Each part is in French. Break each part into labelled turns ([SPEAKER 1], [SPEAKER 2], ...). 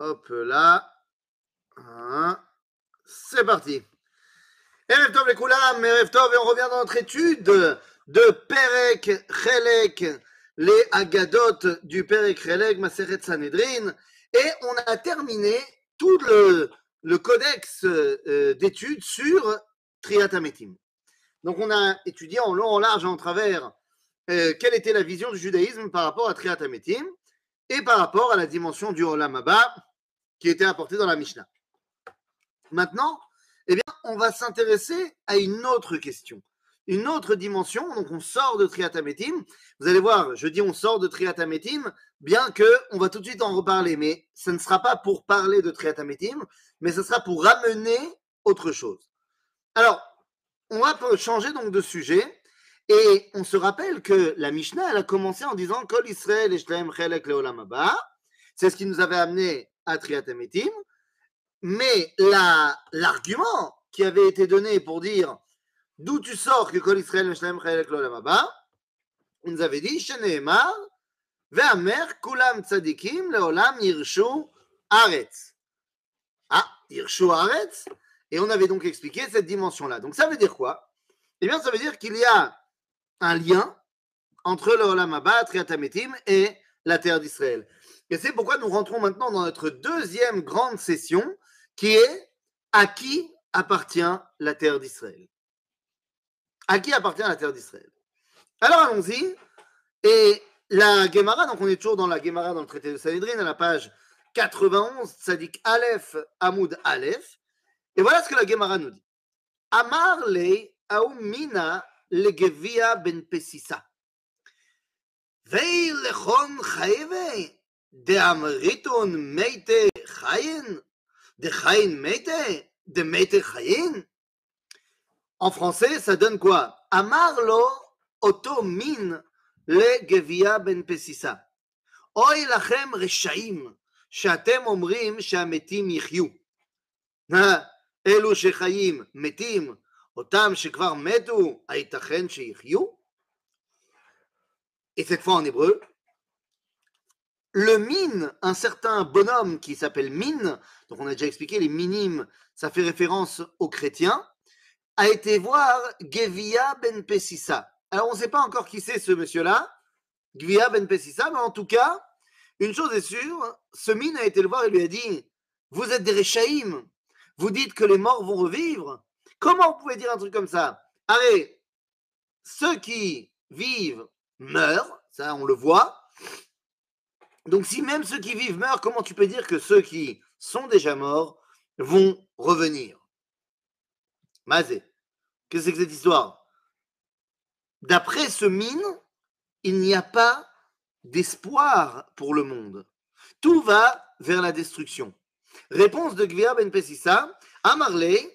[SPEAKER 1] Hop là. Hein. C'est parti. Les Koulam, et on revient dans notre étude de Perek Chelek, les Agadot du Perek Chelek, Maseret Sanhedrin, et on a terminé tout le, le codex euh, d'études sur Triatametim. Donc on a étudié en long, en large, en travers euh, quelle était la vision du judaïsme par rapport à Triatametim et par rapport à la dimension du Olam Abba qui était apportée dans la Mishnah. Maintenant, eh bien, on va s'intéresser à une autre question, une autre dimension. Donc, on sort de Triatametim. Vous allez voir, je dis on sort de Triatametim, bien que on va tout de suite en reparler, mais ce ne sera pas pour parler de Triatametim, mais ce sera pour ramener autre chose. Alors, on va changer donc de sujet. Et on se rappelle que la Mishnah, elle a commencé en disant Kol Israël et Chelek Leolam Abba. C'est ce qui nous avait amené à Triatametim. Mais l'argument qui avait été donné pour dire d'où tu sors que Kol Israël et Chelek Leolam Abba, on nous avait dit Sheneemar, Ve'amer Kulam Tzadikim Leolam Yirshu Aretz. Ah, Yirshu Aretz. Et on avait donc expliqué cette dimension-là. Donc ça veut dire quoi? Eh bien, ça veut dire qu'il y a un lien entre le Olam Abba, et la terre d'Israël. Et c'est pourquoi nous rentrons maintenant dans notre deuxième grande session qui est à qui appartient la terre d'Israël? À qui appartient la terre d'Israël? Alors allons-y. Et la Gemara, donc on est toujours dans la Gemara dans le traité de Sanhedrin à la page 91, Tzadik Aleph, Hamoud Aleph. Et voilà ce que la Gemara nous dit. Amar לגביע בן פסיסה. ולכון חייבי דאמריתון מייטה חיין, דחיין מייטה, דמייטה חיין. En français, ça donne quoi Amar lo oto min לגביע בן פסיסה. אוי לכם רשעים, שאתם אומרים שהמתים יחיו. אלו שחיים מתים, et cette fois en hébreu, le mine, un certain bonhomme qui s'appelle mine, donc on a déjà expliqué les minimes, ça fait référence aux chrétiens, a été voir Gevia ben Pesissa. Alors on ne sait pas encore qui c'est ce monsieur-là, Gevia ben Pesissa, mais en tout cas, une chose est sûre, ce mine a été le voir et lui a dit Vous êtes des Réchaïm, vous dites que les morts vont revivre, Comment vous pouvez dire un truc comme ça? Allez, ceux qui vivent meurent, ça on le voit. Donc si même ceux qui vivent meurent, comment tu peux dire que ceux qui sont déjà morts vont revenir? Mazé, qu'est-ce que c'est que cette histoire? D'après ce mine, il n'y a pas d'espoir pour le monde. Tout va vers la destruction. Réponse de Gvia Ben Pessissa, Amarley,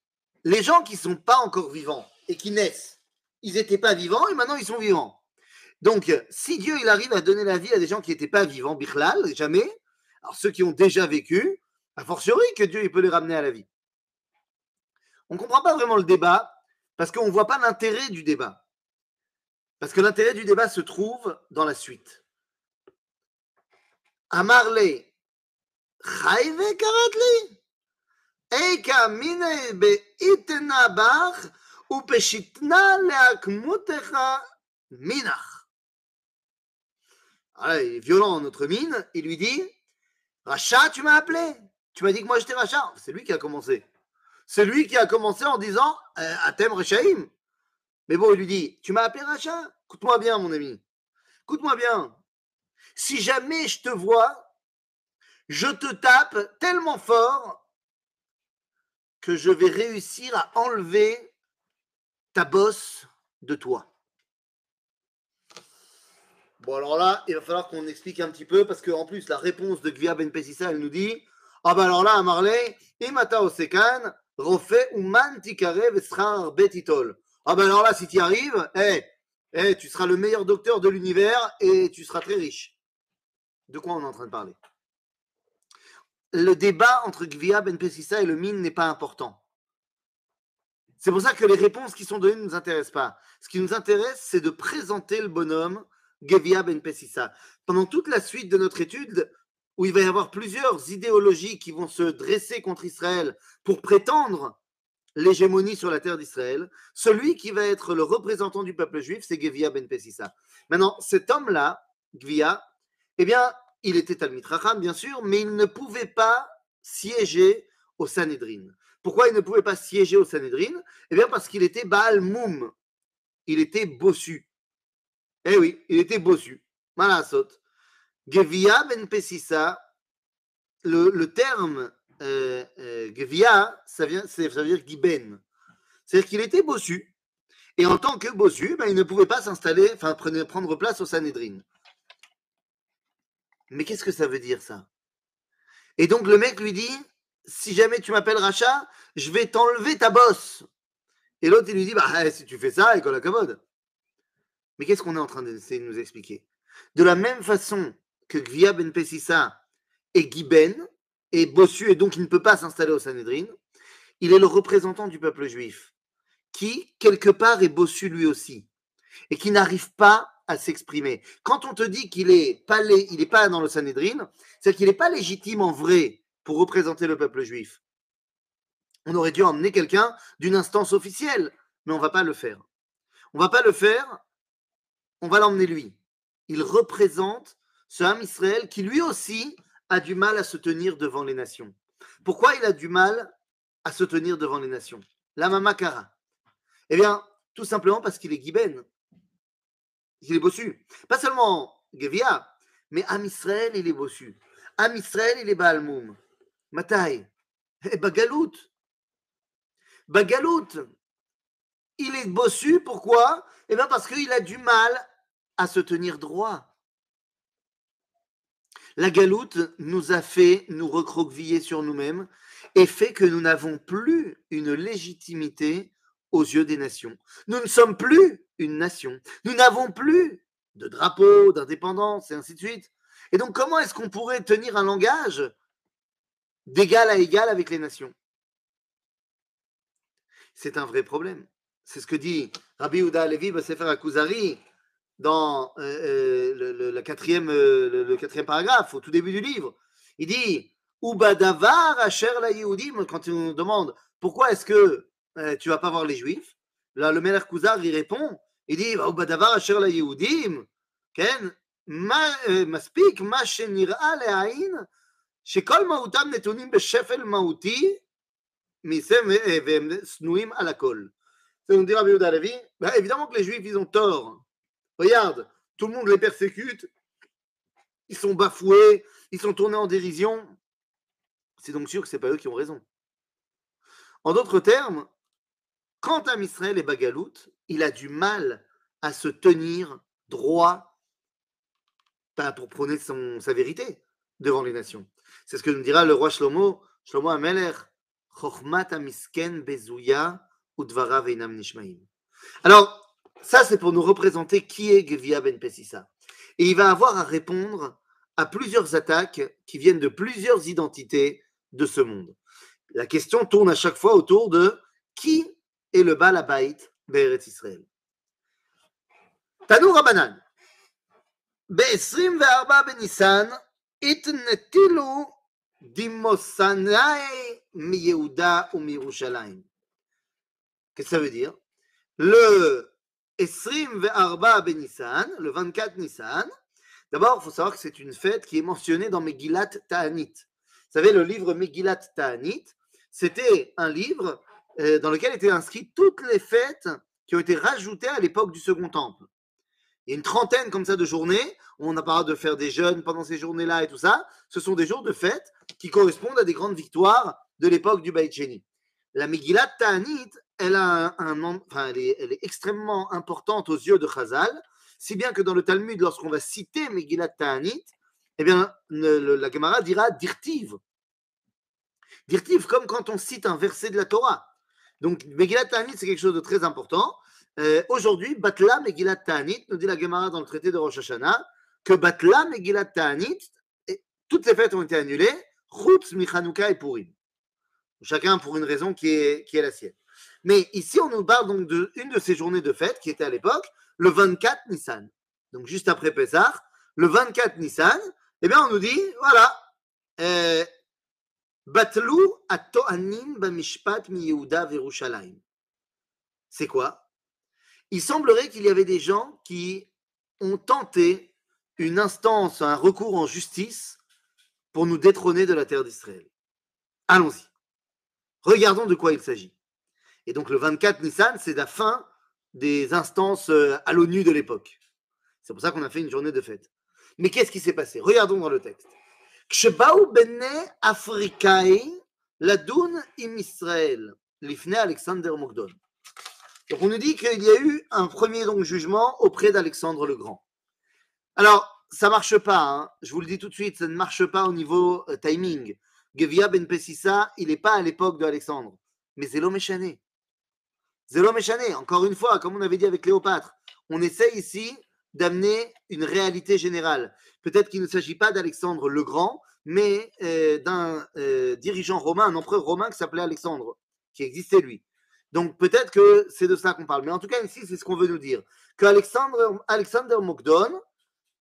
[SPEAKER 1] les gens qui ne sont pas encore vivants et qui naissent, ils n'étaient pas vivants et maintenant ils sont vivants. Donc, si Dieu il arrive à donner la vie à des gens qui n'étaient pas vivants, bichlal, jamais, alors ceux qui ont déjà vécu, a fortiori que Dieu il peut les ramener à la vie. On ne comprend pas vraiment le débat parce qu'on ne voit pas l'intérêt du débat. Parce que l'intérêt du débat se trouve dans la suite. Amarle, Karatli. Ah, il est violent, notre mine. Il lui dit Racha, tu m'as appelé. Tu m'as dit que moi j'étais Racha. C'est lui qui a commencé. C'est lui qui a commencé en disant euh, Atem Rechaim. Mais bon, il lui dit Tu m'as appelé Racha? Écoute-moi bien, mon ami. Écoute-moi bien. Si jamais je te vois, je te tape tellement fort que je vais réussir à enlever ta bosse de toi. Bon, alors là, il va falloir qu'on explique un petit peu, parce qu'en plus, la réponse de Gvia Ben Pessissa, elle nous dit Ah ben alors là, à Marley, imata osekan, refait ou man tikare vesrar betitol. Ah ben alors là, si tu arrives, eh, eh, tu seras le meilleur docteur de l'univers et tu seras très riche. De quoi on est en train de parler? Le débat entre Gvia Ben Pessissa et le mine n'est pas important. C'est pour ça que les réponses qui sont données ne nous intéressent pas. Ce qui nous intéresse, c'est de présenter le bonhomme Gvia Ben Pessissa. Pendant toute la suite de notre étude, où il va y avoir plusieurs idéologies qui vont se dresser contre Israël pour prétendre l'hégémonie sur la terre d'Israël, celui qui va être le représentant du peuple juif, c'est Gevia ben Pessissa. Maintenant, cet homme-là, Gvia, eh bien, il était Talmid Racham, bien sûr, mais il ne pouvait pas siéger au Sanhedrin. Pourquoi il ne pouvait pas siéger au Sanhedrin? Eh bien, parce qu'il était Baal Moum. Il était bossu. Eh oui, il était bossu. Malasot. Gevia ben Pessissa, le, terme euh, euh, Gvia, ça, veut dire Giben. C'est-à-dire qu'il était bossu. Et en tant que bossu, ben, il ne pouvait pas s'installer, enfin prendre place au Sanhedrin. Mais qu'est-ce que ça veut dire ça? Et donc le mec lui dit si jamais tu m'appelles Racha, je vais t'enlever ta bosse. Et l'autre il lui dit bah si tu fais ça, qu'on la commode. Mais qu'est-ce qu'on est en train d'essayer de nous expliquer? De la même façon que Gvia ben Pessissa est Giben, est bossu et donc il ne peut pas s'installer au Sanhedrin, il est le représentant du peuple juif, qui, quelque part, est bossu lui aussi, et qui n'arrive pas à s'exprimer. Quand on te dit qu'il n'est pas, il pas dans le Sanhedrin, c'est qu'il n'est pas légitime en vrai pour représenter le peuple juif. On aurait dû emmener quelqu'un d'une instance officielle, mais on ne va pas le faire. On ne va pas le faire, on va l'emmener lui. Il représente ce âme Israël qui lui aussi a du mal à se tenir devant les nations. Pourquoi il a du mal à se tenir devant les nations? La mamakara. Eh bien, tout simplement parce qu'il est Giben. Il est bossu. Pas seulement Gevia, mais Am Israël, il est bossu. Am Israël, il est Baalmoum. Matai. Et Bagalout. Bagalout. Il est bossu, pourquoi? Eh bien, parce qu'il a du mal à se tenir droit. La galoute nous a fait nous recroqueviller sur nous-mêmes et fait que nous n'avons plus une légitimité aux yeux des nations. Nous ne sommes plus une nation. Nous n'avons plus de drapeau, d'indépendance et ainsi de suite. Et donc, comment est-ce qu'on pourrait tenir un langage d'égal à égal avec les nations? C'est un vrai problème. C'est ce que dit Rabbi Ouda Levi Sefer Akuzari dans euh, euh, le, quatrième, euh, le, quatrième paragraphe, au tout début du livre. Il dit Ubadavar Asher la Yehudim, quand il nous demande pourquoi est-ce que tu vas pas voir les Juifs, là le Meler Kuzar il répond il dit Ubadavar Asher la Yehudim, Ken, מספיק מה שנראה לעין שכל מהותם נתונים בשפל מהותי והם שנואים על הכל. C'est nous dire à Levi, bah, évidemment que les Juifs, ils ont tort. Regarde, tout le monde les persécute, ils sont bafoués, ils sont tournés en dérision. C'est donc sûr que ce n'est pas eux qui ont raison. En d'autres termes, quand à Israël est Bagalout, il a du mal à se tenir droit pas pour prôner sa vérité devant les nations. C'est ce que nous dira le roi Shlomo, Shlomo Ameler, Chochmat Amisken Bezuya Udvara Veinam Nishmaim. Alors, ça, c'est pour nous représenter qui est Gevia Ben Pessissa. Et il va avoir à répondre à plusieurs attaques qui viennent de plusieurs identités de ce monde. La question tourne à chaque fois autour de qui est le Baal Abait Be'eretz Israël. Tanou Rabanan. ב-24 בניסן התנטילו דמוסנאי מיהודה ומירושלים. Qu'est-ce que ça veut dire Le 24 Benissan, le 24 Nissan. D'abord, il faut savoir que c'est une fête qui est mentionnée dans Megillat Ta'anit. Vous savez, le livre Megillat Ta'anit, c'était un livre euh, dans lequel étaient inscrites toutes les fêtes qui ont été rajoutées à l'époque du Second Temple. Il y a une trentaine comme ça de journées où on a parlé de faire des jeûnes pendant ces journées-là et tout ça. Ce sont des jours de fête qui correspondent à des grandes victoires de l'époque du Beit La Megillat Ta'anit, elle, un, enfin, elle, est, extrêmement importante aux yeux de Chazal, si bien que dans le Talmud, lorsqu'on va citer Megillat Ta'anit, eh bien, la Gemara dira dirtiv. Dirtiv, comme quand on cite un verset de la Torah. Donc, Megillat Ta'anit, c'est quelque chose de très important. Euh, aujourd'hui, Batla Megillat Ta'anit, nous dit la Gemara dans le traité de Rosh Hashanah, que Batla Megillat Ta'anit, toutes les fêtes ont été annulées, Chutz, Michanouka et Purim. Chacun pour une raison qui est, qui est la sienne. Mais ici, on nous parle donc d'une de ces journées de fête qui était à l'époque le 24 Nissan. Donc, juste après Pessah, le 24 Nissan, eh bien, on nous dit, voilà, euh, Batlu ato'anim bamishpat mi Yehuda Verushalayim. C'est quoi? Il semblerait qu'il y avait des gens qui ont tenté une instance, un recours en justice pour nous détrôner de la terre d'Israël. Allons-y. Regardons de quoi il s'agit. Et donc le 24 Nissan, c'est la fin des instances euh, à l'ONU de l'époque. C'est pour ça qu'on a fait une journée de fête. Mais qu'est-ce qui s'est passé? Regardons dans le texte. Donc on nous dit qu'il y a eu un premier jugement auprès d'Alexandre le Grand. Alors, ça marche pas, hein. je vous le dis tout de suite, ça ne marche pas au niveau euh, timing. Gevia ben Pessissa, il n'est pas à l'époque d'Alexandre, mais Zélo Méchané. Zélo Méchané, encore une fois, comme on avait dit avec Cléopâtre, on essaye ici d'amener une réalité générale. Peut-être qu'il ne s'agit pas d'Alexandre le Grand, mais euh, d'un euh, dirigeant romain, un empereur romain qui s'appelait Alexandre, qui existait lui. Donc peut-être que c'est de ça qu'on parle. Mais en tout cas, ici, c'est ce qu'on veut nous dire. Que Alexandre, Alexander Mogdon,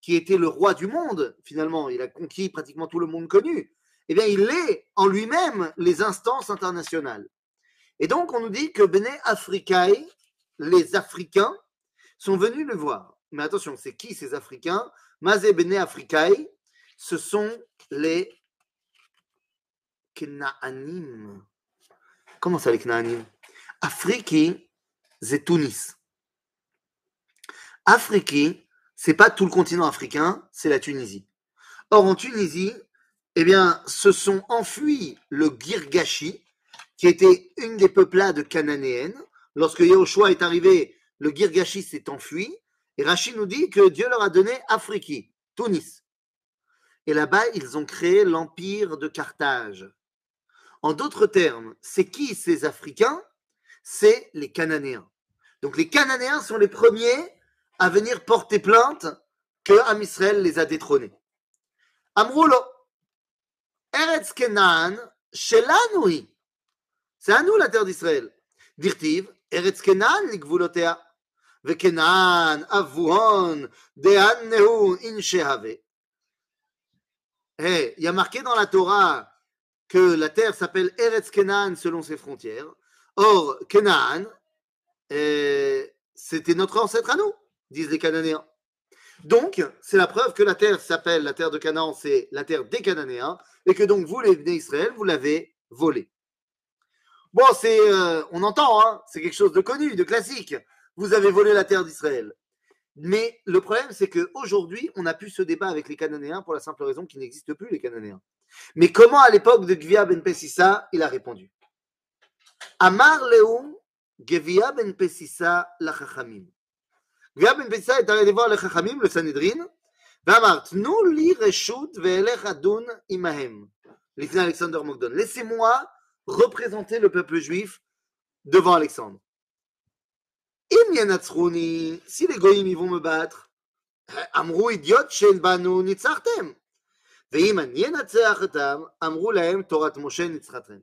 [SPEAKER 1] qui était le roi du monde, finalement, il a conquis pratiquement tout le monde connu, eh bien, il est en lui-même les instances internationales. Et donc, on nous dit que Bene Africae, les Africains, sont venus le voir. Mais attention, c'est qui ces Africains? Mazé Bene ce sont les Knaanim. Comment ça, les Knaanim Afriki, c'est Tunis. Afriki, c'est pas tout le continent africain, c'est la Tunisie. Or, en Tunisie, eh bien, se sont enfuis le Girgashi, qui était une des peuplades cananéennes. Lorsque Yahushua est arrivé, le Girgashi s'est enfui. Et Rachid nous dit que Dieu leur a donné Afriki, Tunis. Et là-bas, ils ont créé l'empire de Carthage. En d'autres termes, c'est qui ces Africains? C'est les Cananéens. Donc les Cananéens sont les premiers à venir porter plainte que Am Israël les a détrônés. Amroulo, Eretz Kenan, Shelanoui. C'est à nous la terre d'Israël. Dirtiv, Eretz Kenan, Ligvulotea. Inshehave. il y a marqué dans la Torah que la terre s'appelle Eretz Kenan selon ses frontières. Or, Kenan, eh, c'était notre ancêtre à nous disent les Cananéens. Donc, c'est la preuve que la terre s'appelle la terre de Canaan, c'est la terre des Cananéens, et que donc vous, les d'Israël, vous l'avez volée. Bon, euh, on entend, hein, c'est quelque chose de connu, de classique. Vous avez volé la terre d'Israël. Mais le problème, c'est qu'aujourd'hui, on a pu ce débat avec les Cananéens pour la simple raison qu'il n'existe plus, les Cananéens. Mais comment, à l'époque de Gvia ben Pessissa, il a répondu? Amar Leum, Gvia ben Pessissa la Gvia ben Pessissa est allé voir le Chachamim, le Sanhedrin, imahem. Alexander Mogdon. Laissez-moi représenter le peuple juif devant Alexandre. Si les vont me battre, Moshe nitzratem.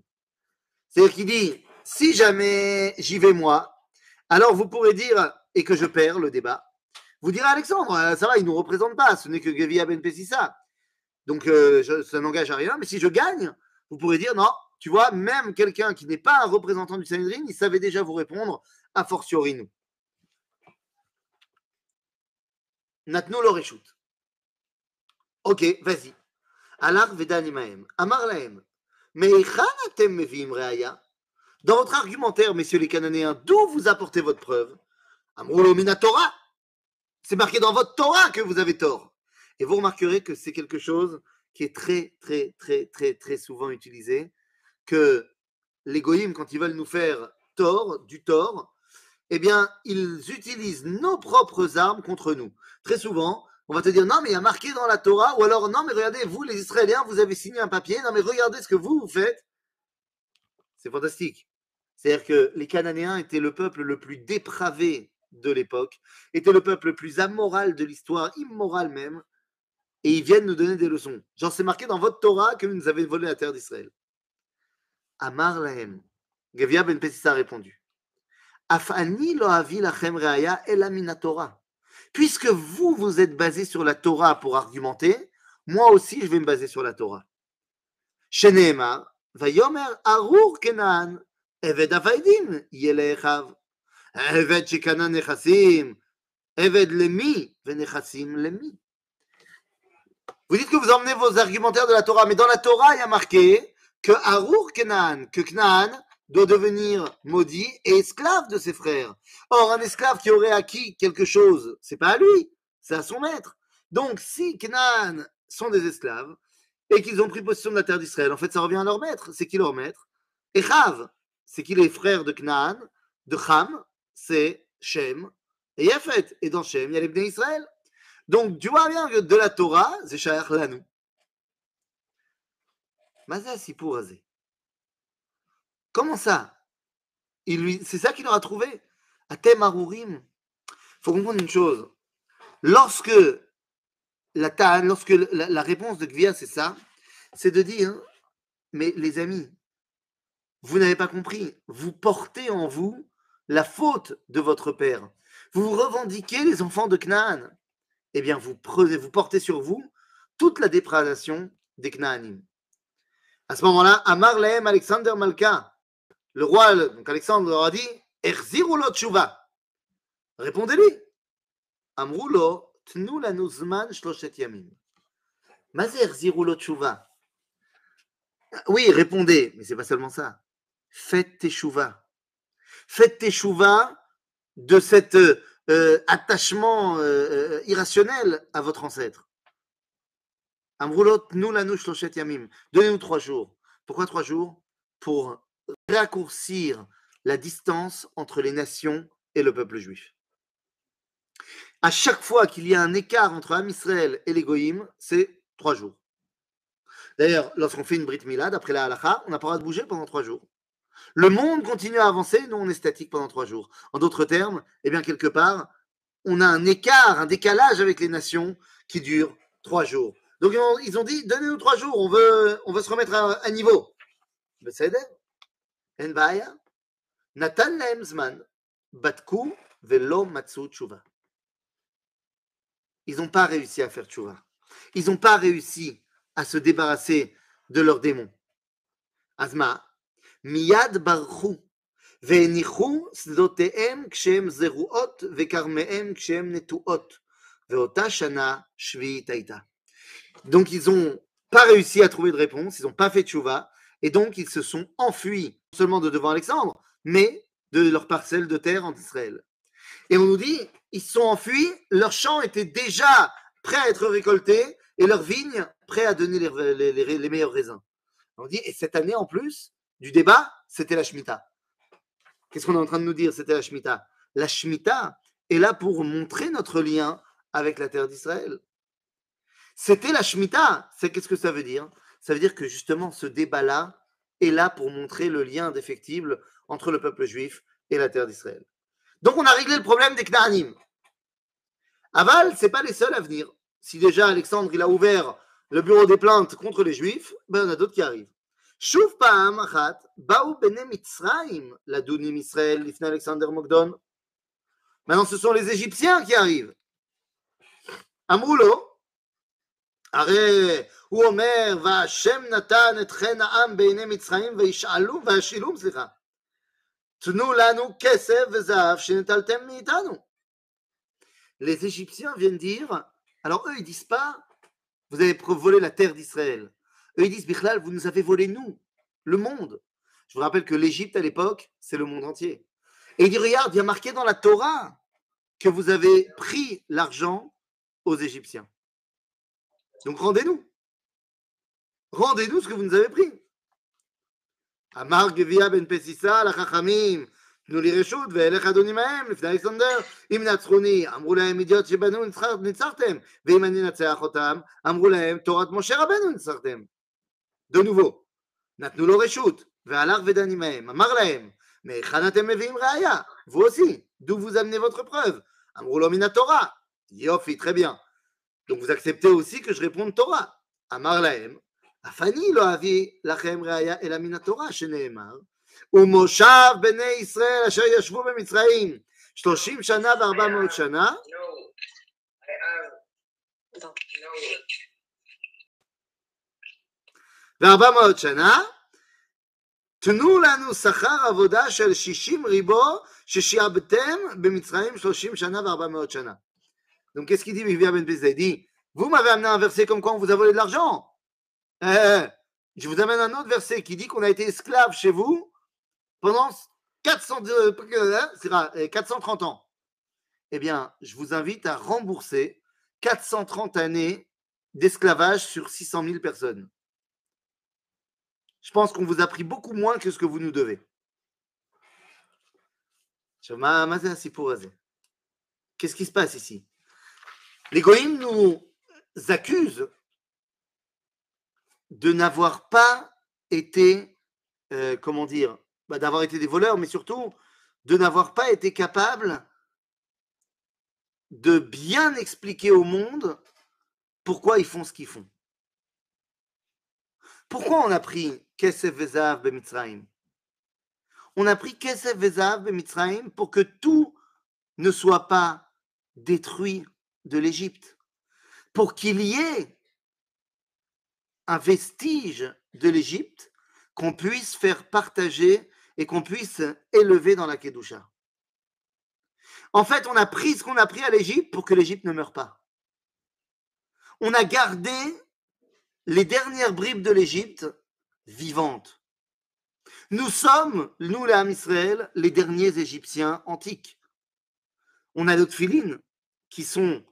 [SPEAKER 1] C'est-à-dire qu'il dit, si jamais j'y vais moi, alors vous pourrez dire, et que je perds le débat, vous direz Alexandre, euh, ça va, il ne nous représente pas, ce n'est que Gavia Ben Pessissa. Donc euh, ça n'engage à rien, mais si je gagne, vous pourrez dire non, tu vois, même quelqu'un qui n'est pas un représentant du Sanhedrin, il savait déjà vous répondre, a fortiori nous. Ok, vas-y. Dans votre argumentaire, messieurs les Cananéens, d'où vous apportez votre preuve? Torah. C'est marqué dans votre Torah que vous avez tort. Et vous remarquerez que c'est quelque chose qui est très, très, très, très, très souvent utilisé, que les quand ils veulent nous faire tort, du tort, eh bien, ils utilisent nos propres armes contre nous. Très souvent, on va te dire, non, mais il y a marqué dans la Torah, ou alors, non, mais regardez, vous, les Israéliens, vous avez signé un papier, non, mais regardez ce que vous, vous faites. C'est fantastique. C'est-à-dire que les Cananéens étaient le peuple le plus dépravé de l'époque, étaient le peuple le plus amoral de l'histoire, immoral même, et ils viennent nous donner des leçons. Genre, c'est marqué dans votre Torah que vous nous avez volé la terre d'Israël. Amar lahem. Gavia ben Pesissa a répondu. Afani lo reaya elamina Torah. Puisque vous, vous êtes basé sur la Torah pour argumenter, moi aussi, je vais me baser sur la Torah. Sheneemar, vayomer arur kenan, eved avaidin, yele echav. Eved shekana nechassim, eved lemi, venechassim lemi. Vous dites que vous emmenez vos argumentaires de la Torah, mais dans la Torah, il y a marqué que Arur Kenan, que Knan doit devenir maudit et esclave de ses frères. Or, un esclave qui aurait acquis quelque chose, c'est pas à lui, c'est à son maître. Donc, si Knan sont des esclaves et qu'ils ont pris possession de la terre d'Israël, en fait, ça revient à leur maître. C'est qui leur maître? Et Chav, c'est qui les frères de Knan, de Cham, c'est Shem et Yafet. Et dans Shem, il y a les Bnei Israël. Donc, tu vois bien que de la Torah, c'est Sha'ar Lanou. Mazah Sipurazé. Comment ça? C'est ça qu'il aura trouvé? Atem Arurim. Il faut comprendre une chose. Lorsque la, lorsque la, réponse de Gvia, c'est ça, c'est de dire Mais les amis, vous n'avez pas compris. Vous portez en vous la faute de votre père. Vous revendiquez les enfants de Canaan eh bien, vous, prenez, vous portez sur vous toute la déprédation des Knaanim. À ce moment-là, Amar Lehem Alexander Malka, le roi, donc Alexandre leur a dit Erzirulo tshuva. Répondez-lui. Amrulo tnu lanu zman shloshet yamim. Oui, répondez, mais c'est pas seulement ça. Faites tes Faites tes de cette euh, attachement euh, euh, irrationnel à votre ancêtre. nous la yamim. Donnez-nous trois jours. Pourquoi trois jours? Pour raccourcir la distance entre les nations et le peuple juif. À chaque fois qu'il y a un écart entre Am Israël et les Goïm, c'est trois jours. D'ailleurs, lorsqu'on fait une Brit Milad, après la halakha, on n'a pas le droit de bouger pendant trois jours. Le monde continue à avancer, nous on est statique pendant trois jours. En d'autres termes, eh bien quelque part, on a un écart, un décalage avec les nations qui dure trois jours. Donc ils ont dit, donnez-nous trois jours, on veut, se remettre à, niveau. Nathan batku velo Ils n'ont pas réussi à faire tchouva. Ils n'ont pas réussi à se débarrasser de leurs démons. Azma, Miyad barchu. והניחו שדותיהם כשהם זרועות וכרמיהם כשהם נטועות. ואותה שנה שביעית הייתה. Donc ils ont pas réussi à trouver de réponse, ils n'ont pas fait de chouva, et donc ils se sont enfuis, non seulement de devant Alexandre, mais de leur parcelle de terre en Israël. Et on nous dit, ils sont enfuis, leurs champs étaient déjà prêts à être récoltés, et leurs vignes prêts à donner les, les meilleurs raisins. On dit, et cette année en plus, du débat, c'était la Shemitah. Qu'est-ce qu'on est en train de nous dire C'était la Shemitah? La Shemitah est là pour montrer notre lien avec la terre d'Israël. C'était la Shemitah. C'est qu'est-ce que ça veut dire? Ça veut dire que justement ce débat-là est là pour montrer le lien indéfectible entre le peuple juif et la terre d'Israël. Donc on a réglé le problème des Knaanim. Aval, ce n'est pas les seuls à venir. Si déjà Alexandre il a ouvert le bureau des plaintes contre les Juifs, ben on a d'autres qui arrivent. Chouf Paham Achat, Baou Bene Mitzraim, la Israël, l'Ifna Alexander Mogdon. Maintenant, ce sont les Égyptiens qui arrivent. Amroulo, הרי הוא אומר, והשם נתן את חן העם בעיני מצרים וישאלו, וישאלום, סליחה, תנו לנו כסף וזהב שנטלתם מאיתנו. Les Égyptiens viennent dire, alors eux ils disent pas, vous avez volé la terre d'Israël. Eux, ils disent, Bichlal, vous nous avez volé, nous, le monde. Je vous rappelle que l'Égypte, à l'époque, c'est le monde entier. Et il dit, regarde, il y a marqué dans la Torah que vous avez pris l'argent aux Égyptiens. Donc rendez-nous. Rendez-nous ce que vous nous avez pris. Amar Gevia ben Pesissa, la Chachamim, תנו לי רשות ואלך אדוני מהם לפני אלכסנדר אם נצחוני אמרו להם אידיוט שבנו ניצחתם ואם אני אנצח אותם אמרו להם תורת משה רבנו ניצחתם de nouveau. Natnulo Reshut, Ve'alar vedanimahem. Amar lahem. Mais chanatem meviim raya. Vous aussi. D'où vous amenez votre preuve Amrulo mina Torah. Yofi, très bien. Donc vous acceptez aussi que je réponde Torah. Amar lahem. Afani lo avi lachem raya el mina Torah, sheneemar. ומושב בני ישראל אשר ישבו במצרים שלושים שנה וארבע מאות שנה וארבע מאות שנה תנו לנו שכר עבודה של שישים ריבו ששיעבתם במצרים שלושים שנה וארבע מאות שנה. Donc qu'est-ce qu'il dit Vivia Ben Il dit, vous m'avez amené un verset comme quoi on vous a volé de l'argent. Euh, je vous amène un autre verset qui dit qu'on a été esclave chez vous pendant 400, 430 ans. Eh bien, je vous invite à rembourser 430 années d'esclavage sur 600 000 personnes. Je pense qu'on vous a pris beaucoup moins que ce que vous nous devez. Qu'est-ce qui se passe ici? Les nous accusent de n'avoir pas été, euh, comment dire, bah, d'avoir été des voleurs, mais surtout de n'avoir pas été capable de bien expliquer au monde pourquoi ils font ce qu'ils font. Pourquoi on a pris Kesef Vezav Bemitzraim On a pris Kesef Vezav Bemitzraim pour que tout ne soit pas détruit de l'Égypte, pour qu'il y ait un vestige de l'Égypte qu'on puisse faire partager et qu'on puisse élever dans la Kedusha. En fait, on a pris ce qu'on a pris à l'Égypte pour que l'Égypte ne meure pas. On a gardé les dernières bribes de l'Égypte vivantes. Nous sommes, nous Ham Israël, les derniers Égyptiens antiques. On a d'autres filines qui sont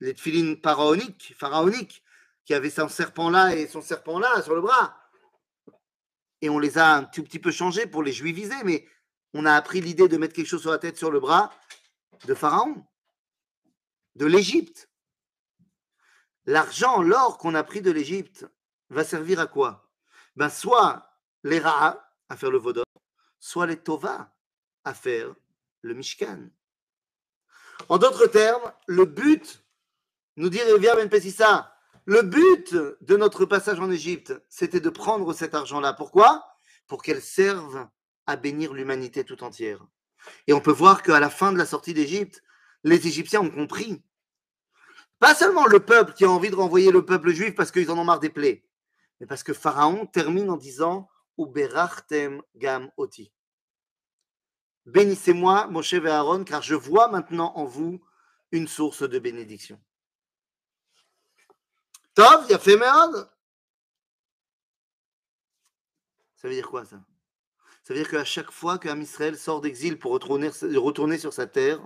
[SPEAKER 1] les filines pharaoniques, pharaoniques, qui avaient son serpent là et son serpent là sur le bras et on les a un tout petit peu changés pour les juiviser, mais on a appris l'idée de mettre quelque chose sur la tête, sur le bras de Pharaon, de l'Égypte. L'argent, l'or qu'on a pris de l'Égypte va servir à quoi? Ben, Soit les Ra'a à faire le Vaudor, soit les Tova à faire le Mishkan. En d'autres termes, le but, nous dit Rivia Ben Pessissa, le but de notre passage en Égypte, c'était de prendre cet argent-là. Pourquoi? Pour qu'elle serve à bénir l'humanité tout entière. Et on peut voir qu'à la fin de la sortie d'Égypte, les Égyptiens ont compris. Pas seulement le peuple qui a envie de renvoyer le peuple juif parce qu'ils en ont marre des plaies, mais parce que Pharaon termine en disant Uberachtem gam oti. Bénissez-moi, Moshe et Aaron, car je vois maintenant en vous une source de bénédiction. Il a fait merde. Ça veut dire quoi ça? Ça veut dire qu'à chaque fois qu'un Israël sort d'exil pour retourner, retourner, sur sa terre,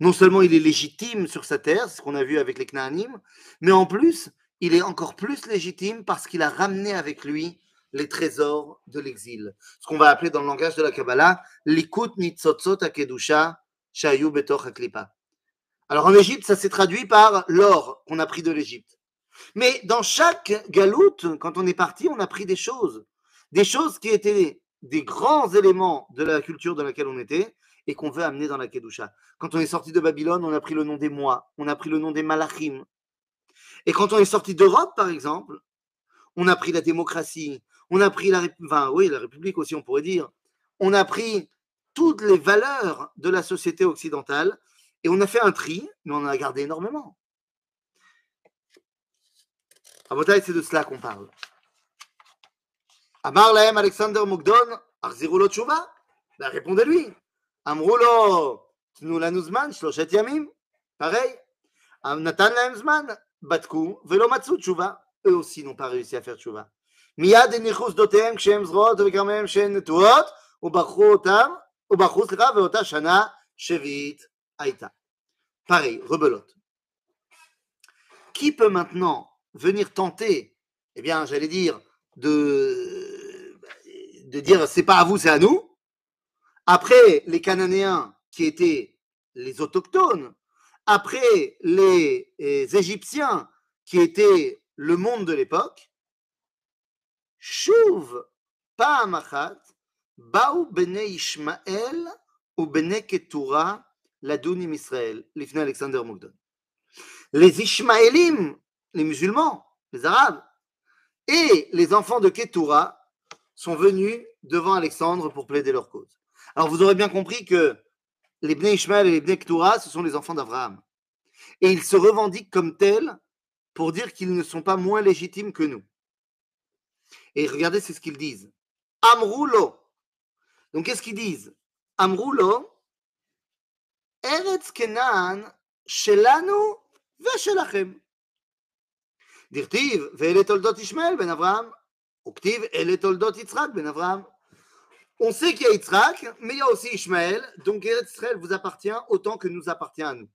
[SPEAKER 1] non seulement il est légitime sur sa terre, c'est ce qu'on a vu avec les Knaanim, mais en plus, il est encore plus légitime parce qu'il a ramené avec lui les trésors de l'exil. Ce qu'on va appeler dans le langage de la Kabbalah, Likut Nitzotzot Akedusha Shayu Betoch Aklipa. Alors en Égypte, ça s'est traduit par l'or qu'on a pris de l'Égypte. Mais dans chaque galoute, quand on est parti, on a pris des choses. Des choses qui étaient des grands éléments de la culture dans laquelle on était et qu'on veut amener dans la Kedusha. Quand on est sorti de Babylone, on a pris le nom des mois, on a pris le nom des Malachim. Et quand on est sorti d'Europe, par exemple, on a pris la démocratie, on a pris la, la République aussi, on pourrait dire. On a pris toutes les valeurs de la société occidentale et on a fait un tri, mais on en a gardé énormément c'est de cela qu'on parle. Amar lahem Alexander Mugdon, Arzirulo Tshuva. Ben, répondez-lui. Amrulo, Tnu lanuzman, Shloshet Yamim. Pareil. Natan lahem zman, Batku, Velo Matsu Tshuva. Eux aussi n'ont pas réussi à faire Tshuva. מיד הניחוס דותיהם כשהם זרועות וכרמיהם שהן נטועות, ובחרו אותם, ובחרו סליחה, ואותה שנה שביעית הייתה. Pareil, rebelote. Qui peut maintenant venir tenter, eh bien, j'allais dire, de, de dire c'est pas à vous, c'est à nous. Après, les Cananéens qui étaient les autochtones, après les, Égyptiens qui étaient le monde de l'époque, Chouv, Pahamachat, Baou Bene Ishmael ou Bene Ketura, l'Adunim Israël, l'Ifna Alexander Les Ishmaélim les musulmans, les arabes, et les enfants de Ketura sont venus devant Alexandre pour plaider leur cause. Alors vous aurez bien compris que les Bnei Ishmael et les Bnei Ketura, ce sont les enfants d'Abraham. Et ils se revendiquent comme tels pour dire qu'ils ne sont pas moins légitimes que nous. Et regardez, c'est ce qu'ils disent. Amroulo. Donc qu'est-ce qu'ils disent? Amroulo, Eretz Kenan, Shelanu, Veshelachem. דכתיב, ואלה תולדות ישמעאל בן אברהם, וכתיב, אלה תולדות יצחק בן אברהם. On sait qu'il y a Yitzhak, mais il y a aussi Ishmaël, donc Eretz Israël vous appartient autant que nous appartient à nous.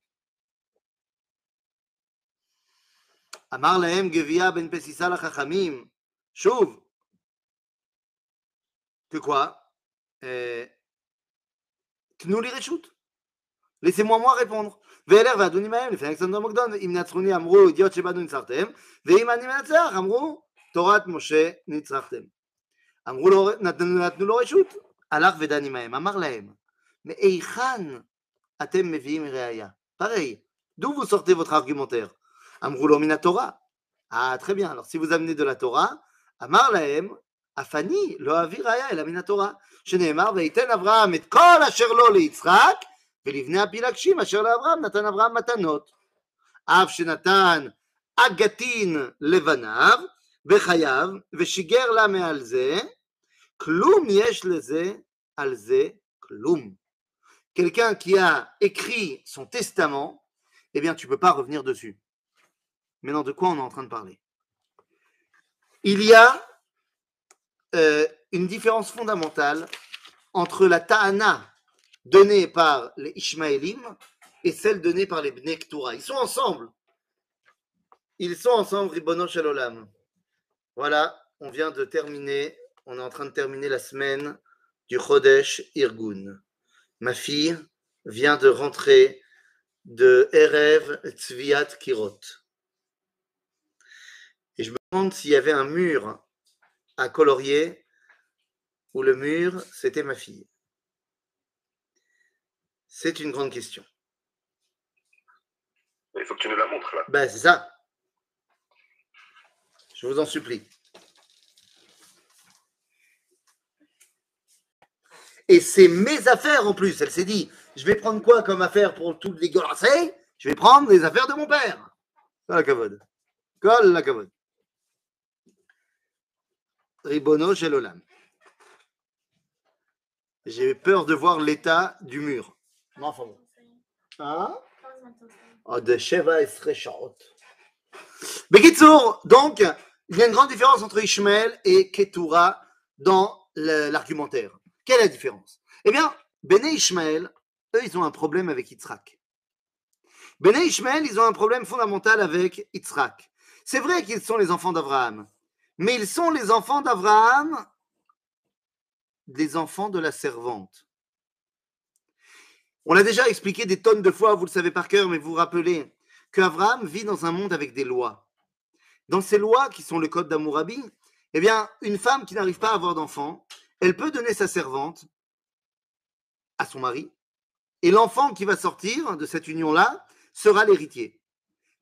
[SPEAKER 1] אמר להם גביה בן פסיסה לחכמים, שוב, que quoi euh, תנו לי רשות. Laissez-moi moi répondre. ואלך ואדוני מהם לפני אלכסנדר מוקדון, אם נצחוני אמרו ידיעות שבנו ניצחתם, ואם אני מנצח אמרו תורת משה ניצחתם. אמרו לו, נתנו, נתנו לו רשות, הלך ודן עמהם, אמר להם, מהיכן אתם מביאים ראייה? pareil, d'où vous sortez votre argumentaire אמרו לו מן התורה. Ah, très bien, alors si vous amenez de la Torah, אמר להם, אף אני לא אביא ראייה אלא מן התורה, שנאמר, ויתן אברהם את כל אשר לו ליצחק, ולבני הפילגשים אשר לאברהם נתן אברהם מתנות. אף שנתן אגתין לבניו בחייו, ושיגר לה מעל זה, כלום יש לזה על זה כלום. Quelqu'un qui a écrit son testament, eh bien tu ne peux pas revenir dessus. Maintenant, de quoi on est en train de parler Il y a euh, une différence fondamentale entre la ta'ana donnée par les Ishmaélim et celle donnée par les Bnei. Ils sont ensemble. Ils sont ensemble, Ribono Shalolam. Voilà, on vient de terminer, on est en train de terminer la semaine du Chodesh Irgun. Ma fille vient de rentrer de Erev Tzviat Kirot. Et je me demande s'il y avait un mur à colorier où le mur, c'était ma fille. C'est une grande question.
[SPEAKER 2] Il faut que tu nous la montres là.
[SPEAKER 1] Ben, c'est ça. Je vous en supplie. Et c'est mes affaires en plus. Elle s'est dit, je vais prendre quoi comme affaire pour tout dégueulasser Je vais prendre les affaires de mon père. La kavod. Kol la kavod. Ribono shel olam. J'ai peur de voir l'état du mur. Hein? Bekitsour, donc, il y a une grande différence entre Ishmael et Ketura dans l'argumentaire. Quelle est la différence? Eh bien, Béné Ishmael, eux, ils ont un problème avec Yitzhak. Béné Ishmael, ils ont un problème fondamental avec Yitzhak. C'est vrai qu'ils sont les enfants d'Abraham, mais ils sont les enfants d'Abraham, des enfants de la servante. On l'a déjà expliqué des tonnes de fois, vous le savez par cœur, mais vous vous rappelez qu'Abraham vit dans un monde avec des lois. Dans ces lois, qui sont le code d'Amourabi, eh bien, une femme qui n'arrive pas à avoir d'enfant, elle peut donner sa servante à son mari, et l'enfant qui va sortir de cette union-là sera l'héritier.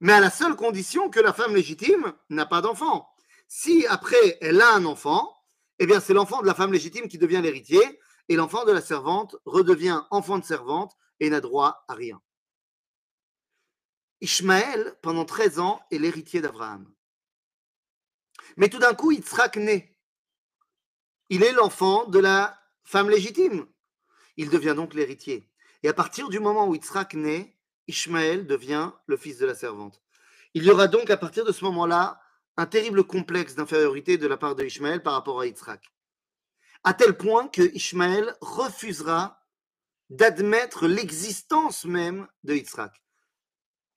[SPEAKER 1] Mais à la seule condition que la femme légitime n'a pas d'enfant. Si après elle a un enfant, eh bien c'est l'enfant de la femme légitime qui devient l'héritier, et l'enfant de la servante redevient enfant de servante et n'a droit à rien. Ishmaël, pendant 13 ans, est l'héritier d'Abraham. Mais tout d'un coup, Yitzhak naît. Il est l'enfant de la femme légitime. Il devient donc l'héritier. Et à partir du moment où Yitzhak naît, Ishmaël devient le fils de la servante. Il y aura donc à partir de ce moment-là un terrible complexe d'infériorité de la part de Ishmaël par rapport à Yitzhak. À tel point que Ishmaël refusera d'admettre l'existence même de Yitzhak.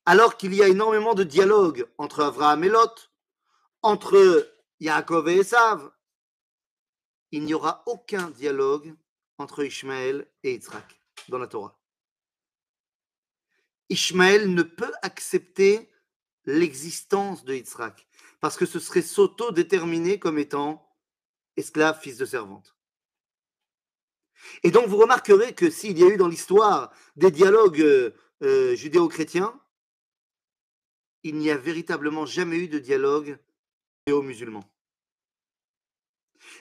[SPEAKER 1] Alors qu'il y a énormément de dialogue entre Abraham et Lot, entre Yaakov et Esav, il n'y aura aucun dialogue entre Ishmaël et Yitzhak dans la Torah. Ishmaël ne peut accepter l'existence de Yitzhak parce que ce serait s'auto-déterminer comme étant esclave, fils de servante. Et donc vous remarquerez que s'il y a eu dans l'histoire des dialogues euh, euh, judéo-chrétiens, il n'y a véritablement jamais eu de dialogue judéo-musulman.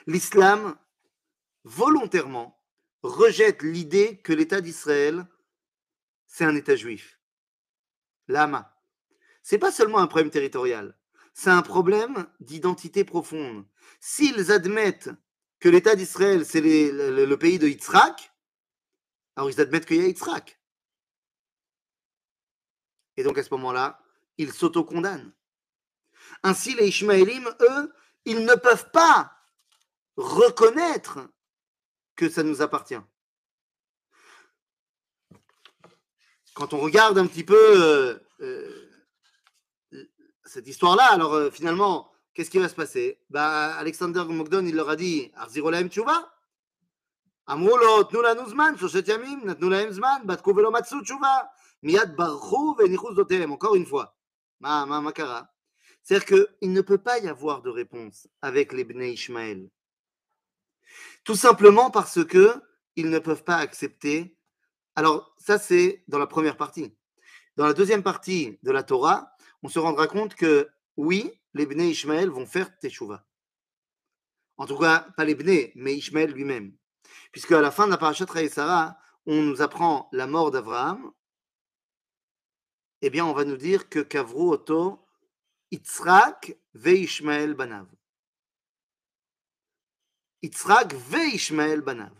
[SPEAKER 1] L'islam, volontairement, rejette l'idée que l'État d'Israël, c'est un État juif. Lama. C'est pas seulement un problème territorial, c'est un problème d'identité profonde. S'ils admettent que l'État d'Israël, c'est le, pays de Yitzhak, alors ils admettent qu'il y a Yitzhak. Et donc à ce moment-là, ils s'autocondamnent. Ainsi, les Ishmaélim, eux, ils ne peuvent pas reconnaître que ça nous appartient. Quand on regarde un petit peu euh, euh, cette histoire-là, alors euh, finalement, qu'est-ce qui va se passer bah, Alexander Mogdon, il leur a dit Arzirolaem Tchouva. אמרו לו, תנו לנו זמן, שלושת ימים, נתנו להם זמן, בדקו ולא מצאו תשובה, מיד ברחו והניחו שדותיהם, encore une fois. מה, מה, מה קרה? C'est-à-dire qu'il ne peut pas y avoir de réponse avec les Bnei Ishmael. Tout simplement parce que ils ne peuvent pas accepter. Alors, ça, c'est dans la première partie. Dans la deuxième partie de la Torah, on se rendra compte que oui, les Bnei Ishmael vont faire Teshuvah. En tout cas, pas les Bnei, mais Ishmael lui-même. Puisque à la fin de la parashat Sarah, on nous apprend la mort d'Abraham, eh bien, on va nous dire que Kavru Oto, Yitzhak ve Ishmael Banav. Yitzhak ve Ishmael Banav.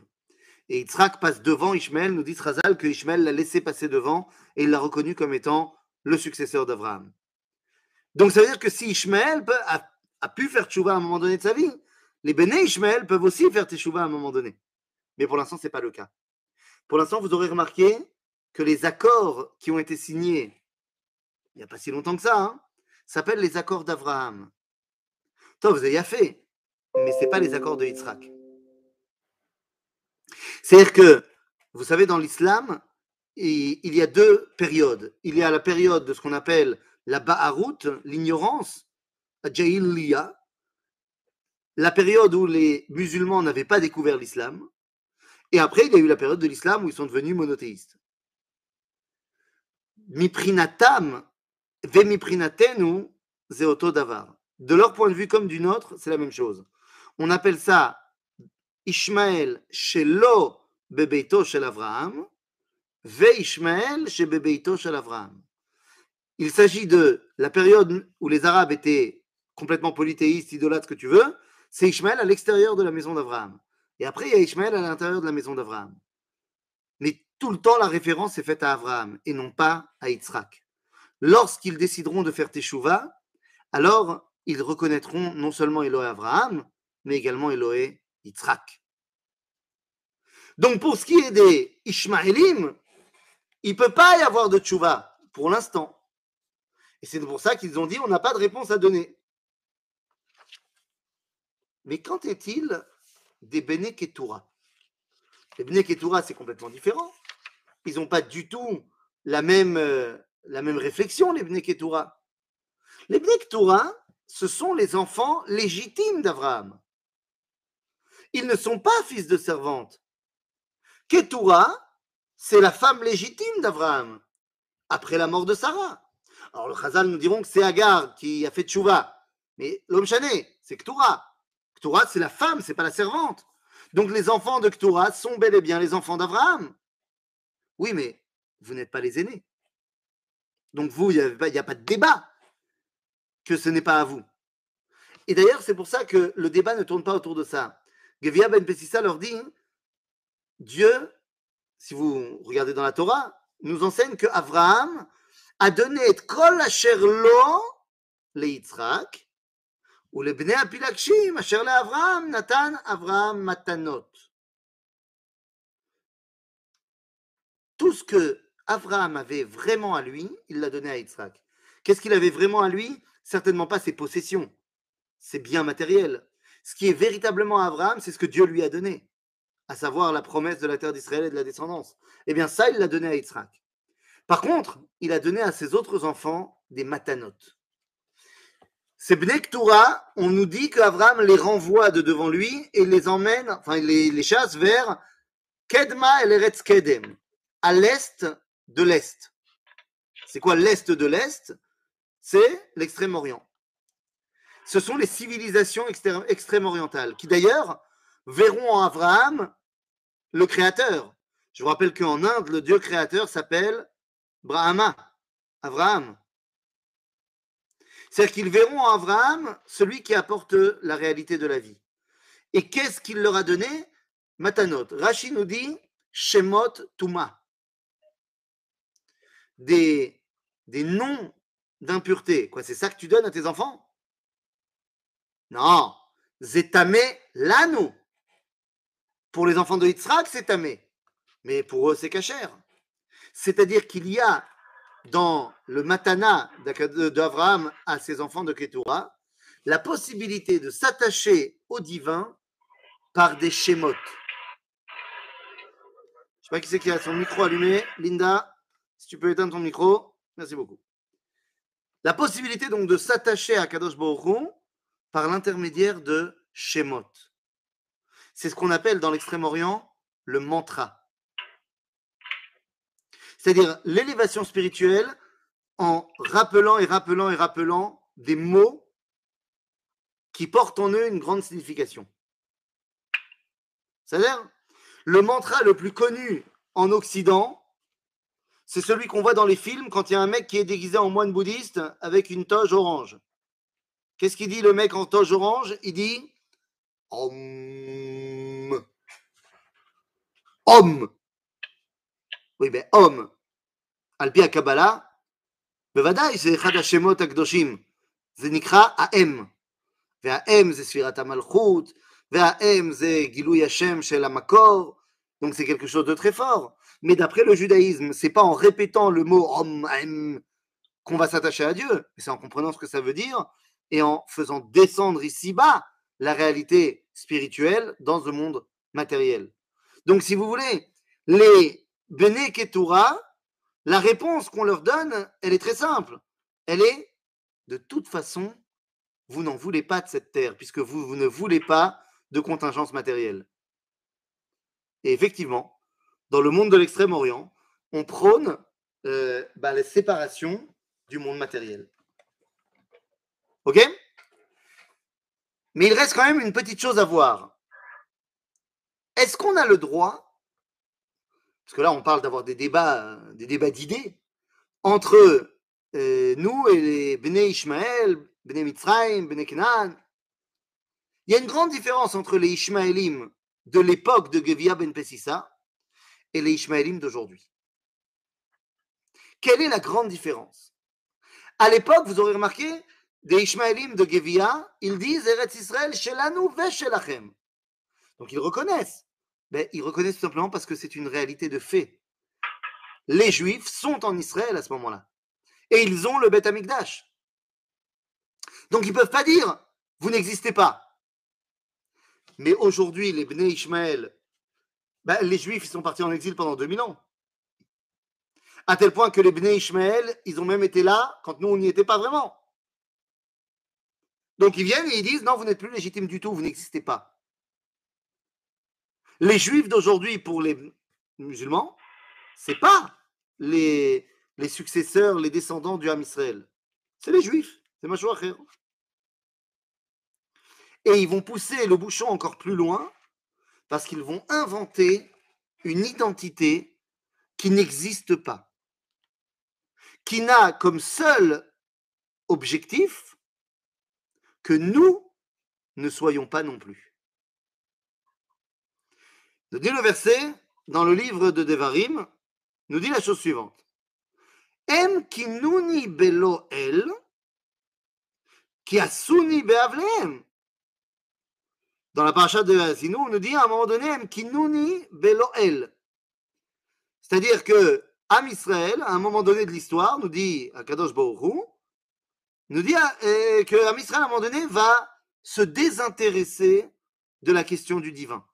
[SPEAKER 1] Et Yitzhak passe devant Ishmael, nous dit Razal que Ishmael l'a laissé passer devant et il l'a reconnu comme étant le successeur d'Abraham. Donc ça veut dire que si Ishmael a, pu faire tchouva à un moment donné de sa vie, les béné Ishmael peuvent aussi faire tchouva à un moment donné. Mais pour l'instant, ce n'est pas le cas. Pour l'instant, vous aurez remarqué que les accords qui ont été signés il n'y a pas si longtemps que ça, hein, s'appellent les accords d'Abraham. Toi, vous avez fait, mais ce n'est pas les accords de Yitzhak. C'est-à-dire que, vous savez, dans l'islam, il y a deux périodes. Il y a la période de ce qu'on appelle la Ba'arut, l'ignorance, Liya, la période où les musulmans n'avaient pas découvert l'islam, et après il y a eu la période de l'islam où ils sont devenus monothéistes. Miprinatam, Vemiprinatenu, Zeoto Davar. De leur point de vue comme du nôtre, c'est la même chose. On appelle ça Ishmael Shelo Bebeito Shel Avraham, Ve Ishmael She Bebeito Shel Avraham. Il s'agit de la période où les Arabes étaient complètement polythéistes, idolâtres, ce que tu veux, c'est Ishmael à l'extérieur de la maison d'Abraham. Et après, il y a Ishmael à l'intérieur de la maison d'Abraham. Mais tout le temps, la référence est faite à Abraham et non pas à Yitzhak. Lorsqu'ils décideront de faire Teshuvah, alors ils reconnaîtront non seulement Eloé Abraham, mais également Eloé Yitzhak. Donc pour ce qui est des Ishmaélim, il ne peut pas y avoir de Teshuvah pour l'instant. Et c'est pour ça qu'ils ont dit on n'a pas de réponse à donner. Mais qu'en est-il des Bene Ketura Les Bene Ketura, c'est complètement différent. Ils n'ont pas du tout la même, euh, réflexion, les Bne Ketura. Les Bne Ketura, ce sont les enfants légitimes d'Abraham. Ils ne sont pas fils de servante. Ketura, c'est la femme légitime d'Abraham, après la mort de Sarah. Alors le Chazal nous diront que c'est Agar qui a fait Tchouva. Mais l'homme chané, c'est Ketura. Ketura, c'est la femme, c'est pas la servante. Donc les enfants de Ketura sont bel et bien les enfants d'Abraham. Oui, mais vous n'êtes pas les aînés. Donc vous, il n'y a, pas de débat que ce n'est pas à vous. Et d'ailleurs, c'est pour ça que le débat ne tourne pas autour de ça. Gevia Ben Pessissa leur dit, Dieu, si vous regardez dans la Torah, nous enseigne que Abraham a donné et kol asher lo bnei apilakshim asher le Abraham natan Abraham matanot. Tout ce que Abraham avait vraiment à lui, il l'a donné à Yitzhak. Qu'est-ce qu'il avait vraiment à lui? Certainement pas ses possessions, ses biens matériels. Ce qui est véritablement à Abraham, c'est ce que Dieu lui a donné, à savoir la promesse de la terre d'Israël et de la descendance. Eh bien, ça, il l'a donné à Yitzhak. Par contre, il a donné à ses autres enfants des matanotes. Ces Bnei Ktura, on nous dit qu'Abraham les renvoie de devant lui et les emmène, enfin, les, les chasse vers Kedma el Eretz Kedem, à l'est de l'est. C'est quoi l'est de l'est? C'est l'extrême-orient. Ce sont les civilisations extrême-orientales qui d'ailleurs verront en Abraham le créateur. Je vous rappelle qu'en Inde, le Dieu créateur s'appelle Brahma, Abraham. C'est-à-dire qu'ils verront en Abraham celui qui apporte la réalité de la vie. Et qu'est-ce qu'il leur a donné? Matanot. Rashi nous dit Shemot. Des, des noms d'impureté. Quoi, c'est ça que tu donnes à tes enfants? Non. Zetame Lano. Pour les enfants de Yitzhak, c'est tamé. Mais pour eux, c'est cachère. C'est-à-dire qu'il y a dans le matana d'Abraham à ses enfants de Ketura la possibilité de s'attacher au divin par des schémotes. Je sais pas qui c'est qui a son micro allumé. Linda, si tu peux éteindre ton micro, merci beaucoup. La possibilité donc de s'attacher à Kadosh Baruch par l'intermédiaire de schémot. C'est ce qu'on appelle dans l'extrême-orient le mantra. C'est-à-dire l'élévation spirituelle en rappelant et rappelant et rappelant des mots qui portent en eux une grande signification. C'est-à-dire, le mantra le plus connu en Occident, c'est celui qu'on voit dans les films quand il y a un mec qui est déguisé en moine bouddhiste avec une toge orange. Qu'est-ce qu'il dit le mec en toge orange? Il dit Om. Om. Oui, ben homme. על פי הקבלה, בוודאי זה אחד השמות הקדושים. זה נקרא האם. והאם זה ספירת המלכות, והאם זה גילוי השם של המקור. Donc c'est quelque chose de très fort. Mais d'après le judaïsme, c'est pas en répétant le mot Om, Aim qu'on va s'attacher à Dieu, mais c'est en comprenant ce que ça veut dire et en faisant descendre ici-bas la réalité spirituelle dans le monde matériel. Donc si vous voulez, les Bene Ketura, la réponse qu'on leur donne, elle est très simple. Elle est, de toute façon, vous n'en voulez pas de cette terre, puisque vous, ne voulez pas de contingence matérielle. Et effectivement, dans le monde de l'Extrême-Orient, on prône euh, bah, la séparation du monde matériel. Ok? Mais il reste quand même une petite chose à voir. Est-ce qu'on a le droit parce que là, on parle d'avoir des débats, des débats d'idées entre euh, nous et les Bnei Ishmael, Bnei Mitzrayim, Bnei Canaan. Il y a une grande différence entre les Ishmaélim de l'époque de Gevia ben Pessissa et les Ishmaélim d'aujourd'hui. Quelle est la grande différence? À l'époque, vous aurez remarqué, des Ishmaélim de Gevia, ils disent Eretz Israël, Shelanu ve Shelachem. Donc ils reconnaissent ben, ils reconnaissent tout simplement parce que c'est une réalité de fait. Les Juifs sont en Israël à ce moment-là. Et ils ont le Beth Amikdash. Donc ils ne peuvent pas dire, vous n'existez pas. Mais aujourd'hui, les Bnei Ishmael, ben, les Juifs ils sont partis en exil pendant 2000 ans. À tel point que les Bnei Ishmael, ils ont même été là quand nous, on n'y était pas vraiment. Donc ils viennent et ils disent, non, vous n'êtes plus légitime du tout, vous n'existez pas. Les juifs d'aujourd'hui, pour les musulmans, c'est pas les, successeurs, les descendants du Ham Israël. C'est les juifs. C'est. Et ils vont pousser le bouchon encore plus loin parce qu'ils vont inventer une identité qui n'existe pas, qui n'a comme seul objectif que nous ne soyons pas non plus. Dit le verset dans le livre de Devarim, nous dit la chose suivante. Em belo. Dans la paracha de Asinu, on nous dit à un moment donné, Em kinuni belo el. C'est-à-dire que Am Israël, à un moment donné de l'histoire, nous dit à Kadosh Baruch nous dit euh, que Am Israël, à un moment donné, va se désintéresser de la question du divin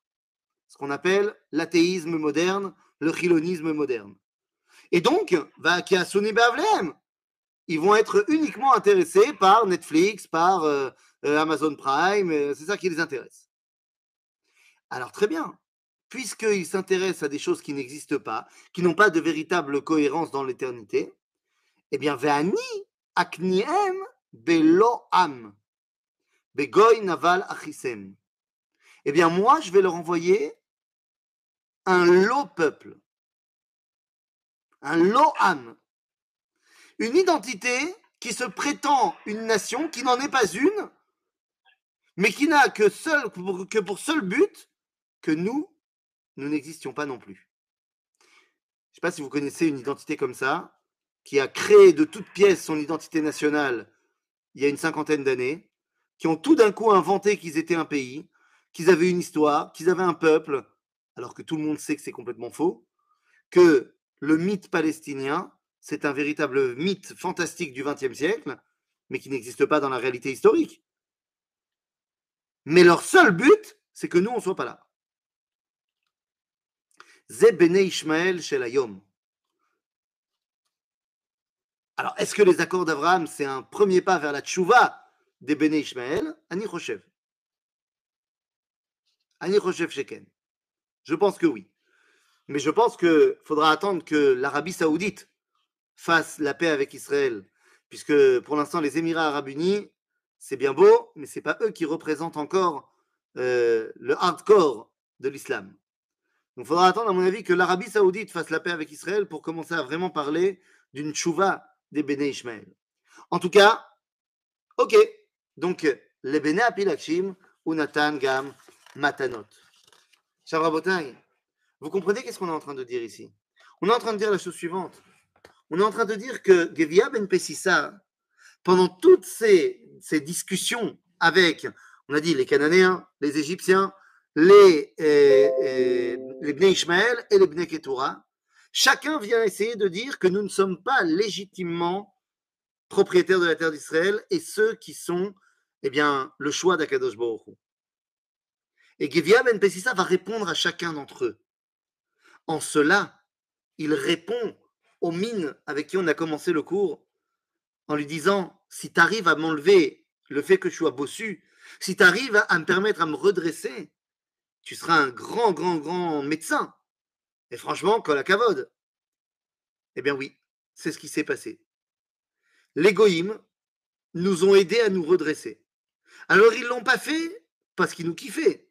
[SPEAKER 1] ce qu'on appelle l'athéisme moderne, le chilonisme moderne. Et donc, va ils vont être uniquement intéressés par Netflix, par euh, euh, Amazon Prime, euh, c'est ça qui les intéresse. Alors très bien, puisqu'ils s'intéressent à des choses qui n'existent pas, qui n'ont pas de véritable cohérence dans l'éternité, eh bien, Ve'ani akniem belo am, begoy naval achisem. Eh bien, moi, je vais leur envoyer un lot peuple, un lot âme, une identité qui se prétend une nation qui n'en est pas une, mais qui n'a que, seul, que pour seul but que nous, nous n'existions pas non plus. Je ne sais pas si vous connaissez une identité comme ça, qui a créé de toutes pièces son identité nationale il y a une cinquantaine d'années, qui ont tout d'un coup inventé qu'ils étaient un pays, qu'ils avaient une histoire, qu'ils avaient un peuple, alors que tout le monde sait que c'est complètement faux, que le mythe palestinien, c'est un véritable mythe fantastique du XXe siècle, mais qui n'existe pas dans la réalité historique. Mais leur seul but, c'est que nous, on ne soit pas là. Zebene Ishmael Shelayom. Alors, est-ce que les accords d'Abraham, c'est un premier pas vers la tchouva des Béné Ishmael? Ani Choshev. Je pense que oui. Mais je pense qu'il faudra attendre que l'Arabie Saoudite fasse la paix avec Israël. Puisque pour l'instant, les Émirats Arabes Unis, c'est bien beau, mais ce n'est pas eux qui représentent encore euh, le hardcore de l'islam. Donc il faudra attendre, à mon avis, que l'Arabie Saoudite fasse la paix avec Israël pour commencer à vraiment parler d'une chouva des Béné Ishmael. En tout cas, ok. Donc, les Béné Apilakshim, Unatan Gam Matanot. Shavrabotay, vous comprenez qu'est-ce qu'on est en train de dire ici? On est en train de dire la chose suivante. On est en train de dire que Gevia Ben Pessissa, pendant toutes ces, ces, discussions avec, on a dit, les Cananéens, les Égyptiens, les, les Bnei Ishmael et les Bnei Ketura, chacun vient essayer de dire que nous ne sommes pas légitimement propriétaires de la terre d'Israël et ceux qui sont eh bien, le choix d'Akadosh Baruch Et Gevia Ben Pessissa va répondre à chacun d'entre eux. En cela, il répond aux mines avec qui on a commencé le cours en lui disant si tu arrives à m'enlever le fait que je sois bossu, si tu arrives à me permettre à me redresser, tu seras un grand, grand, grand médecin. Et franchement, la cavode. Eh bien oui, c'est ce qui s'est passé. Les nous ont aidés à nous redresser. Alors ils ne l'ont pas fait parce qu'ils nous kiffaient.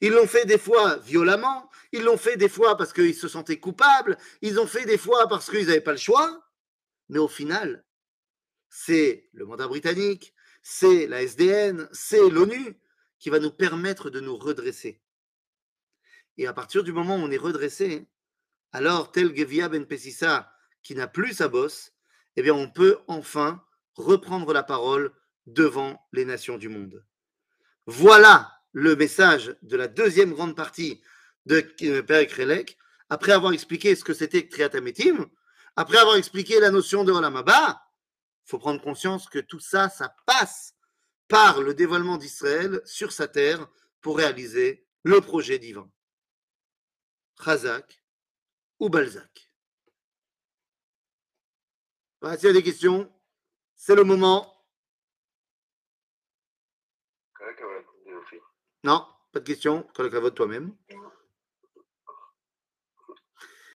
[SPEAKER 1] Ils l'ont fait des fois violemment, ils l'ont fait des fois parce qu'ils se sentaient coupables, ils l'ont fait des fois parce qu'ils n'avaient pas le choix. Mais au final, c'est le mandat britannique, c'est la SDN, c'est l'ONU qui va nous permettre de nous redresser. Et à partir du moment où on est redressé, alors tel Gevia Ben Pessissa, qui n'a plus sa bosse, eh bien on peut enfin reprendre la parole devant les nations du monde. Voilà le message de la deuxième grande partie de Père Krelek, après avoir expliqué ce que c'était Triatametim, après avoir expliqué la notion de Olamaba, il faut prendre conscience que tout ça, ça passe par le dévoilement d'Israël sur sa terre pour réaliser le projet divin. Chazak ou Balzac? S'il y a des questions, c'est le moment. Non, pas de question. Quand le toi-même.